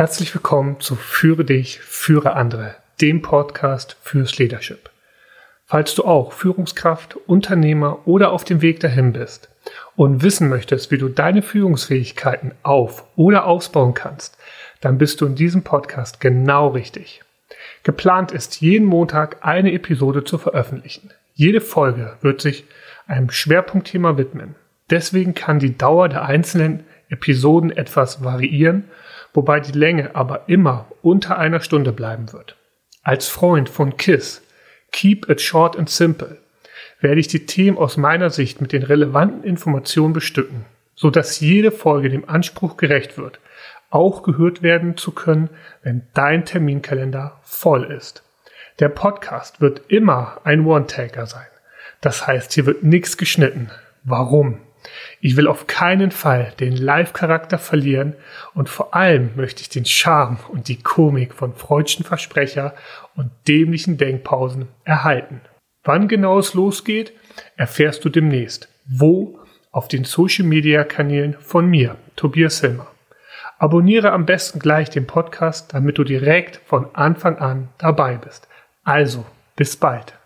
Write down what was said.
Herzlich willkommen zu Führe dich, führe andere, dem Podcast fürs Leadership. Falls du auch Führungskraft, Unternehmer oder auf dem Weg dahin bist und wissen möchtest, wie du deine Führungsfähigkeiten auf- oder ausbauen kannst, dann bist du in diesem Podcast genau richtig. Geplant ist, jeden Montag eine Episode zu veröffentlichen. Jede Folge wird sich einem Schwerpunktthema widmen. Deswegen kann die Dauer der einzelnen Episoden etwas variieren, wobei die Länge aber immer unter einer Stunde bleiben wird. Als Freund von KISS, Keep It Short and Simple, werde ich die Themen aus meiner Sicht mit den relevanten Informationen bestücken, so dass jede Folge dem Anspruch gerecht wird, auch gehört werden zu können, wenn dein Terminkalender voll ist. Der Podcast wird immer ein One-Taker sein. Das heißt, hier wird nichts geschnitten. Warum? Ich will auf keinen Fall den Live-Charakter verlieren und vor allem möchte ich den Charme und die Komik von freudschen Versprecher und dämlichen Denkpausen erhalten. Wann genau es losgeht, erfährst du demnächst. Wo? Auf den Social Media Kanälen von mir, Tobias Hilmer. Abonniere am besten gleich den Podcast, damit du direkt von Anfang an dabei bist. Also, bis bald.